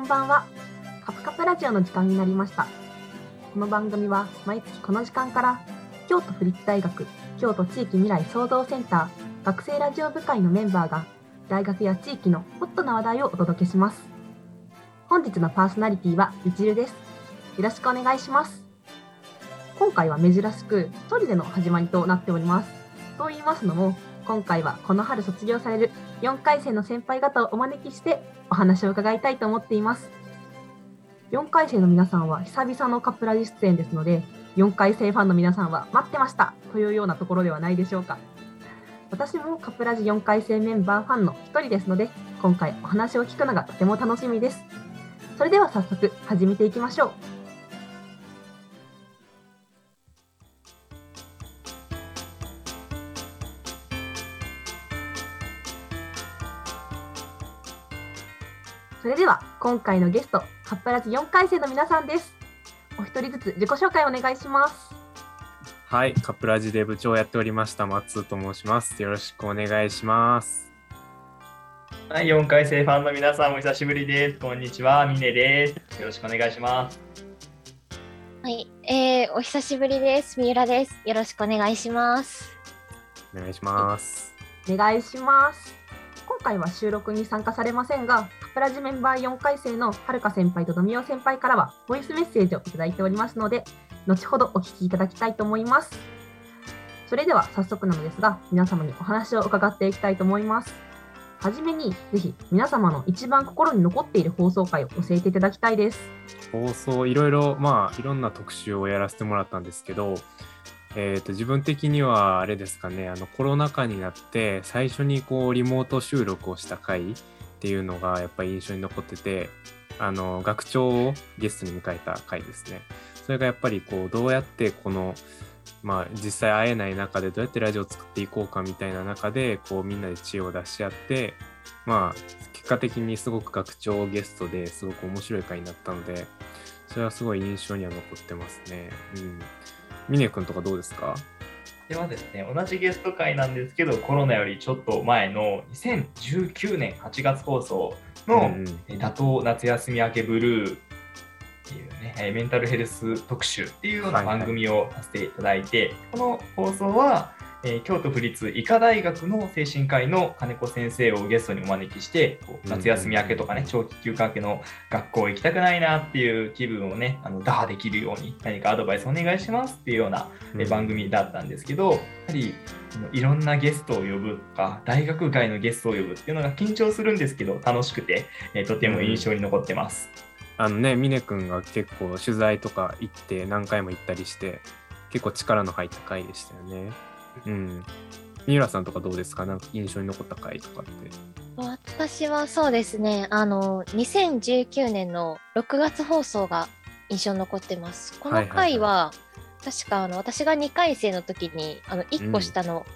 こんばんは。カプカプラジオの時間になりました。この番組は毎月この時間から京都府立大学京都地域未来創造センター学生ラジオ部会のメンバーが大学や地域のホットな話題をお届けします。本日のパーソナリティはみちるです。よろしくお願いします。今回は珍しく一人での始まりとなっております。と言いますのも、今回はこの春卒業される4回生の先輩方をお招きしてお話を伺いたいと思っています。4回生の皆さんは久々のカップラジ出演ですので、4回生ファンの皆さんは待ってましたというようなところではないでしょうか。私もカップラジ4回生メンバーファンの一人ですので、今回お話を聞くのがとても楽しみです。それでは早速始めていきましょう。今回のゲスト、カップラジ4回生の皆さんです。お一人ずつ自己紹介お願いします。はい、カプラジで部長をやっておりました松と申します。よろしくお願いします。はい、4回生ファンの皆さんお久しぶりです。こんにちは、ミネです。よろしくお願いします。はい、えー、お久しぶりです。三浦です。よろしくお願いします。お願いします。お願いします。今回は収録に参加されませんが、カプラジメンバー4回生のはるか先輩とドミオ先輩からはボイスメッセージをいただいておりますので、後ほどお聞きいただきたいと思います。それでは早速なのですが、皆様にお話を伺っていきたいと思います。はじめに、ぜひ皆様の一番心に残っている放送回を教えていただきたいです。放送いろいろまあいろんな特集をやらせてもらったんですけど、えー、と自分的にはあれですかねあのコロナ禍になって最初にこうリモート収録をした回っていうのがやっぱり印象に残っててあの学長をゲストに迎えた回ですね。それがやっぱりこうどうやってこのまあ実際会えない中でどうやってラジオを作っていこうかみたいな中でこうみんなで知恵を出し合ってまあ結果的にすごく学長ゲストですごく面白い回になったのでそれはすごい印象には残ってますね。うん。峰君とかどうですか？ではですね、同じゲスト会なんですけど、コロナよりちょっと前の2019年8月放送の打倒夏休み明けブルーっていうね、えーメンタルヘルス特集っていうようなはいはい。番組をさせていただいて、この放送は、えー京都府立医科大学の精神科医の金子先生をゲストにお招きして、夏休み明けとかね、長期休暇明けの学校行きたくないなっていう気分をね、あの打破できるように何かアドバイスお願いしますっていうようなえ番組だったんですけど、やはりいろんなゲストを呼ぶとか大学外のゲストを呼ぶっていうのが緊張するんですけど楽しくて、えーとても印象に残ってます。あのね峰君が結構取材とか行って何回も行ったりして結構力の入った回でしたよね。うん。三浦さんとかどうですか？なんか印象に残った回とかって。私はそうですね、あの、2019年の6月放送が印象に残ってます。この回は、確かあの私が2回生の時に、あの1個下の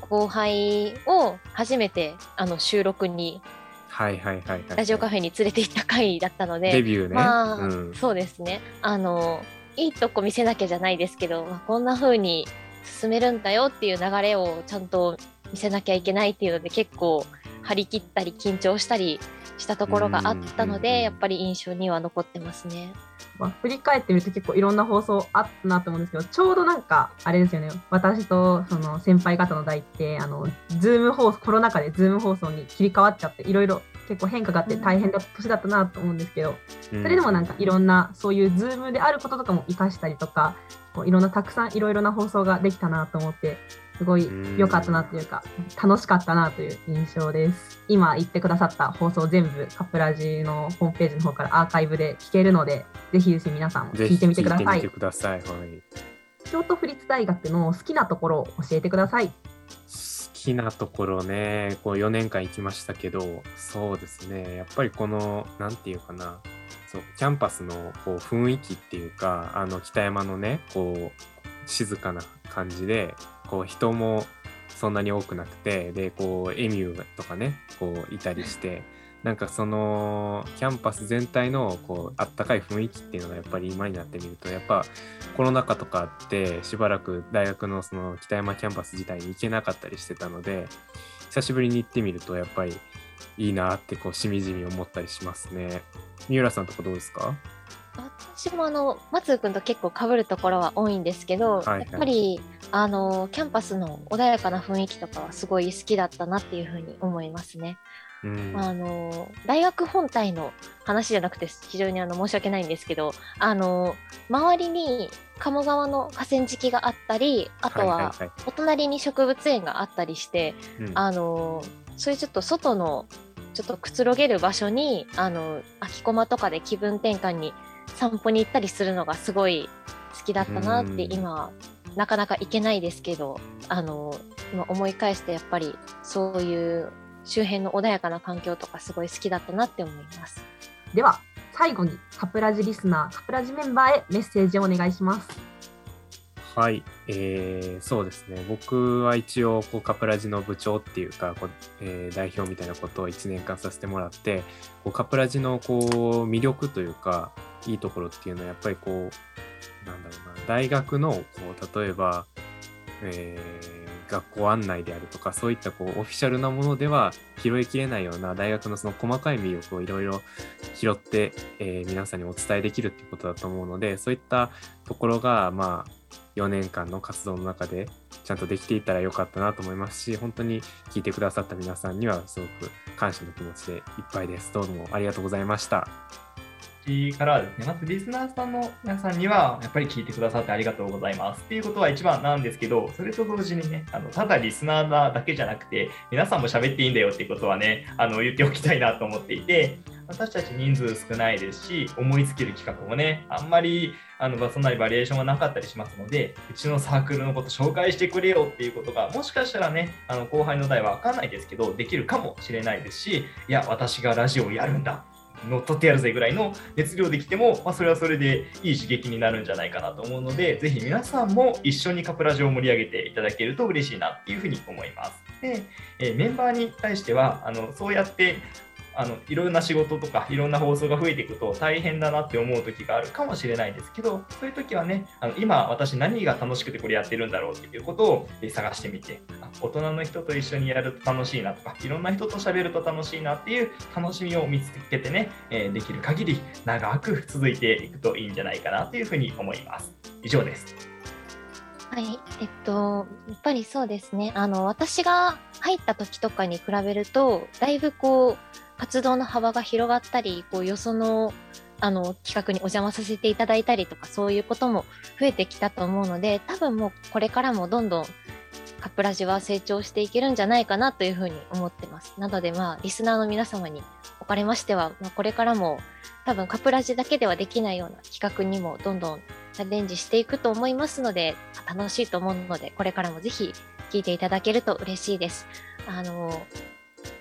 後輩を初めて、あの収録に、はいはいはいはい。ラジオカフェに連れて行った回だったので、デビューね。まあ、うん。そうですね。あの、いいとこ見せなきゃじゃないですけど、まあ、こんな風に進めるんだよっていう流れをちゃんと見せなきゃいけないっていうので、結構張り切ったり緊張したりしたところがあったので、やっぱり印象には残ってますね。まあ、振り返ってみると結構いろんな放送あったなと思うんですけど、ちょうどなんか、あれですよね、私とその先輩方の代って、あの、ズーム放送、コロナ禍でズーム放送に切り替わっちゃって、いろいろ結構変化があって大変だった年だったなと思うんですけど、そそれでもなんかいろんなそういうズームであることとかも活かしたりとか、こういろんなたくさんいろいろな放送ができたなと思って、すごい良かったなというか、楽しかったなという印象です。今言ってくださった放送全部カップラジのホームページの方からアーカイブで聞けるので、ぜひぜひ皆さんも聞いてみてくださいてみて。ください。はい。京都府立大学の好きなところを教えてください。好きなところね、こう4年間行きましたけど、そうですね、やっぱりこの、なんていうかな、そうキャンパスのこう雰囲気っていうか、あの北山のね、こう静かな感じで、こう人もそんなに多くなくて、で、こうエミューとかね、こういたりして、なんかそのキャンパス全体のこうあったかい雰囲気っていうのがやっぱり今になってみるとやっぱコロナ禍とかあってしばらく大学のその北山キャンパス自体に行けなかったりしてたので久しぶりに行ってみるとやっぱりいいなってこうしみじみ思ったりしますね。三浦さんとかどうですか？私もあの松君と結構被るところは多いんですけど、はいはい。やっぱりあのキャンパスの穏やかな雰囲気とかはすごい好きだったなっていうふうに思いますね。うん。あの大学本体の話じゃなくて非常にあの申し訳ないんですけどあの周りに鴨川の河川敷があったりあとははいお隣に植物園があったりして、いはいうん。あのそういうちょっと外のちょっとくつろげる場所にあの空き駒とかで気分転換に散歩に行ったりするのがすごい好きだったなってうん今なかなか行けないですけどあの今思い返してやっぱりそういう周辺の穏やかな環境とかすごい好きだったなって思います。では、最後にカプラジリスナー、カプラジメンバーへメッセージをお願いします。はい、えーそうですね。僕は一応こうカプラジの部長っていうかこう、えー代表みたいなことを1年間させてもらってこうカプラジのこう魅力というかいいところっていうのはやっぱりこうなんだろうな大学のこう例えば、えー学校案内であるとかそういったこうオフィシャルなものでは拾いきれないような大学のその細かい魅力をいろいろ拾って、えー皆さんにお伝えできるっていうことだと思うのでそういったところがまあ4年間の活動の中でちゃんとできていたらよかったなと思いますし本当に聞いてくださった皆さんにはすごく感謝の気持ちでいっぱいです。どうもありがとうございました。からはですね、まずリスナーさんの皆さんには、やっぱり聞いてくださってありがとうございますっていうことは一番なんですけど、それと同時にね、あのただリスナーだけじゃなくて、皆さんも喋っていいんだよっていうことはね、あの言っておきたいなと思っていて、私たち人数少ないですし、思いつける企画もね、あんまりあのそんなにバリエーションはなかったりしますので、うちのサークルのこと紹介してくれよっていうことが、もしかしたらね、あの後輩の代は分かんないですけど、できるかもしれないですし、いや、私がラジオをやるんだ。乗っ取ってやるぜぐらいの熱量できても、まあ、それはそれでいい刺激になるんじゃないかなと思うので、ぜひ皆さんも一緒にカプラジオを盛り上げていただけると嬉しいなっていうふうに思います。で、えーメンバーに対しては、あのそうやってあのいろんな仕事とかいろんな放送が増えていくと大変だなって思う時があるかもしれないですけどそういう時はねあの今私何が楽しくてこれやってるんだろうっていうことを探してみて大人の人と一緒にやると楽しいなとかいろんな人と喋ると楽しいなっていう楽しみを見つけてね、えできる限り長く続いていくといいんじゃないかなというふうに思います。以上です。はい、えっと、やっぱりそうですね。あの、私が入った時とかに比べると、だいぶこう、活動の幅が広がったり、こう、よその、あの、企画にお邪魔させていただいたりとか、そういうことも増えてきたと思うので、多分もうこれからもどんどんカプラジは成長していけるんじゃないかなというふうに思ってます。なので、まあ、リスナーの皆様におかれましては、まあ、これからも多分カプラジだけではできないような企画にもどんどんチャレンジしていくと思いますので、楽しいと思うので、これからもぜひ聞いていただけると嬉しいです。あの、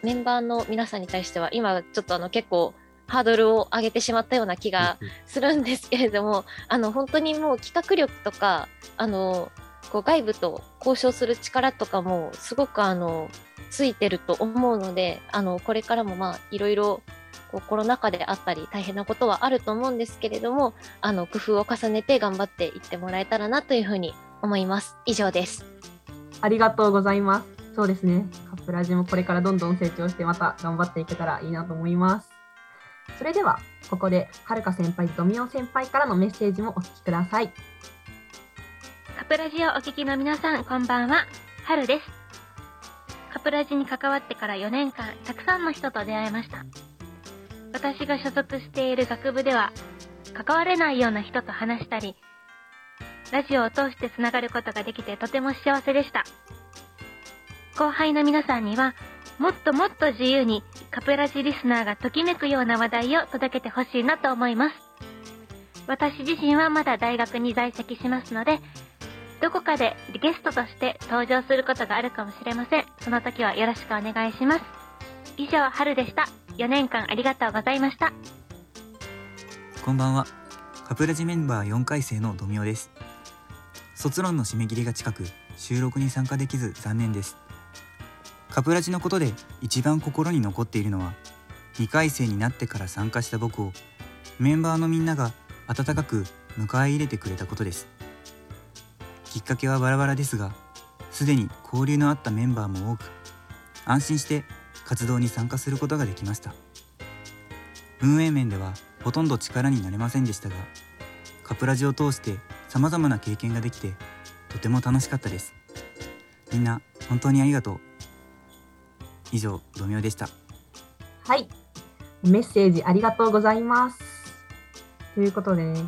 メンバーの皆さんに対しては、今ちょっとあの結構ハードルを上げてしまったような気がするんですけれども、あの、本当にもう企画力とか、あの、こう外部と交渉する力とかもすごくあの、ついてると思うので、あの、これからもまあ、いろいろこうコロナ禍であったり大変なことはあると思うんですけれども、あの工夫を重ねて頑張っていってもらえたらなというふうに思います。以上です。ありがとうございます。そうですね。カップラジもこれからどんどん成長してまた頑張っていけたらいいなと思います。それでは、ここではるか先輩とみお先輩からのメッセージもお聞きください。カプラジをお聞きの皆さん、こんばんは。はるです。カプラジに関わってから4年間、たくさんの人と出会いました。私が所属している学部では、関われないような人と話したり、ラジオを通してつながることができてとても幸せでした。後輩の皆さんには、もっともっと自由にカプラジリスナーがときめくような話題を届けてほしいなと思います。私自身はまだ大学に在籍しますので、どこかでゲストとして登場することがあるかもしれません。その時はよろしくお願いします。以上、春でした。4年間ありがとうございました。こんばんは。カプラジメンバー4回生のドミオです。卒論の締め切りが近く、収録に参加できず残念です。カプラジのことで一番心に残っているのは、2回生になってから参加した僕を、メンバーのみんなが温かく迎え入れてくれたことです。きっかけはバラバラですが、すでに交流のあったメンバーも多く、安心して活動に参加することができました。運営面ではほとんど力になれませんでしたがカプラジを通してさまざまな経験ができてとても楽しかったです。みんな本当にありがとう。以上ドミオでしたはい。メッセージありがとうございます。ということでね、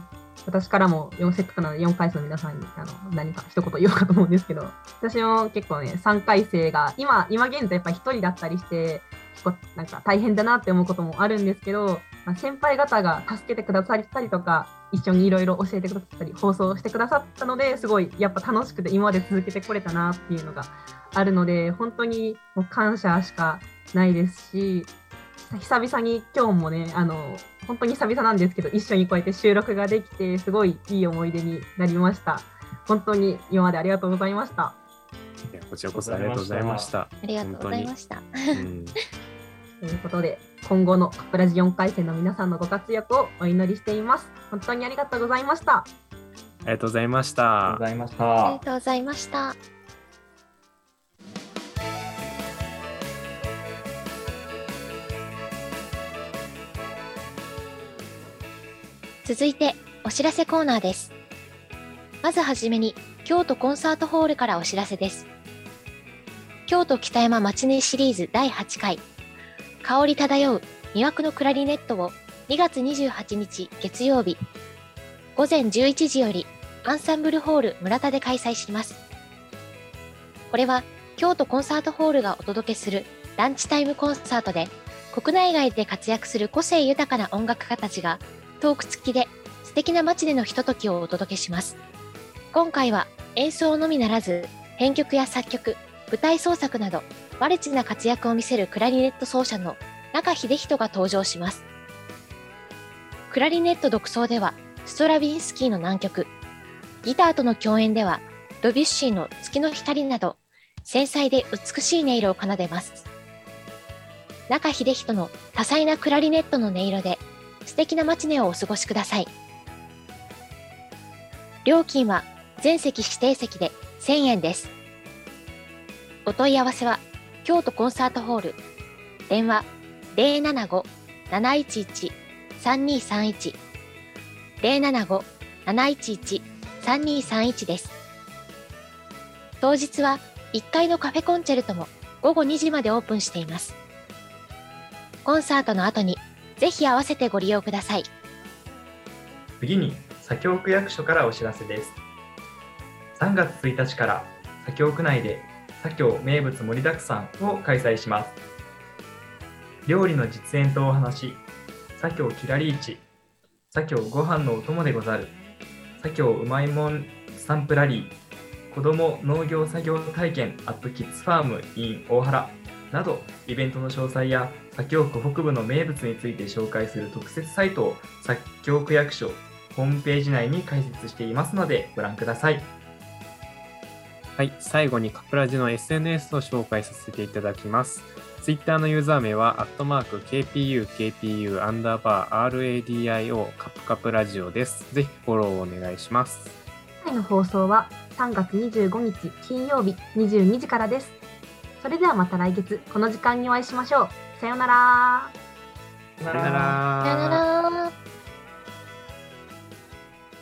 私からも4せっかくなので4回生の皆さんにあの何か一言言おうかと思うんですけど、私も結構ね、3回生が今、今現在やっぱり1人だったりして、結構なんか大変だなって思うこともあるんですけど、まあ、先輩方が助けてくださったりとか、一緒にいろいろ教えてくださったり、放送してくださったので、すごいやっぱ楽しくて今まで続けてこれたなっていうのがあるので、本当にもう感謝しかないですし、久々に今日もね、あの、本当に久々なんですけど、一緒にこうやって収録ができて、すごいいい思い出になりました。本当に今までありがとうございました。こちらこそありがとうございました。ありがとうございました。うんということで、今後のカプラジ4回戦の皆さんのご活躍をお祈りしています。本当にありがとうございました。ありがとうございましありがとうごた。ざいましありがた。とうございました。続いてお知らせコーナーです。まずはじめに京都コンサートホールからお知らせです。京都北山町根シリーズ第8回香り漂う魅惑のクラリネットを2月28日月曜日午前11時よりアンサンブルホール村田で開催します。これは京都コンサートホールがお届けするランチタイムコンサートで国内外で活躍する個性豊かな音楽家たちがトーク付きで素敵な街でのひとときをお届けします。今回は演奏のみならず編曲や作曲、舞台創作などマルチな活躍を見せるクラリネット奏者の中秀人が登場します。クラリネット独奏ではストラビンスキーの難曲、ギターとの共演ではドビュッシーの月の光など繊細で美しい音色を奏でます。中秀人の多彩なクラリネットの音色で素敵なマチネをお過ごしください。料金は全席指定席で1000円です。お問い合わせは京都コンサートホール電話075-711-3231 075-711-3231です。当日は1階のカフェコンチェルトも午後2時までオープンしています。コンサートの後にぜひ合わせてご利用ください。次に左京区役所からお知らせです3月1日から左京区内で左京名物盛りだくさんを開催します料理の実演とお話左京キラリーチ左京ご飯のお供でござる左京うまいもんスタンプラリー子ども農業作業体験アットキッズファーム in 大原などイベントの詳細や左京区北部の名物について紹介する特設サイトを左京区役所ホームページ内に開設していますのでご覧ください。はい、最後にカプラジの SNS を紹介させていただきます。Twitter のユーザー名は、アットマーク KPU、KPU、アンダーバー、RADIO、カプカプラジオです。ぜひフォローお願いします。次回の放送は3月25日金曜日22時からです。それではまた来月この時間にお会いしましょう。さようなら。ささよならさよなら。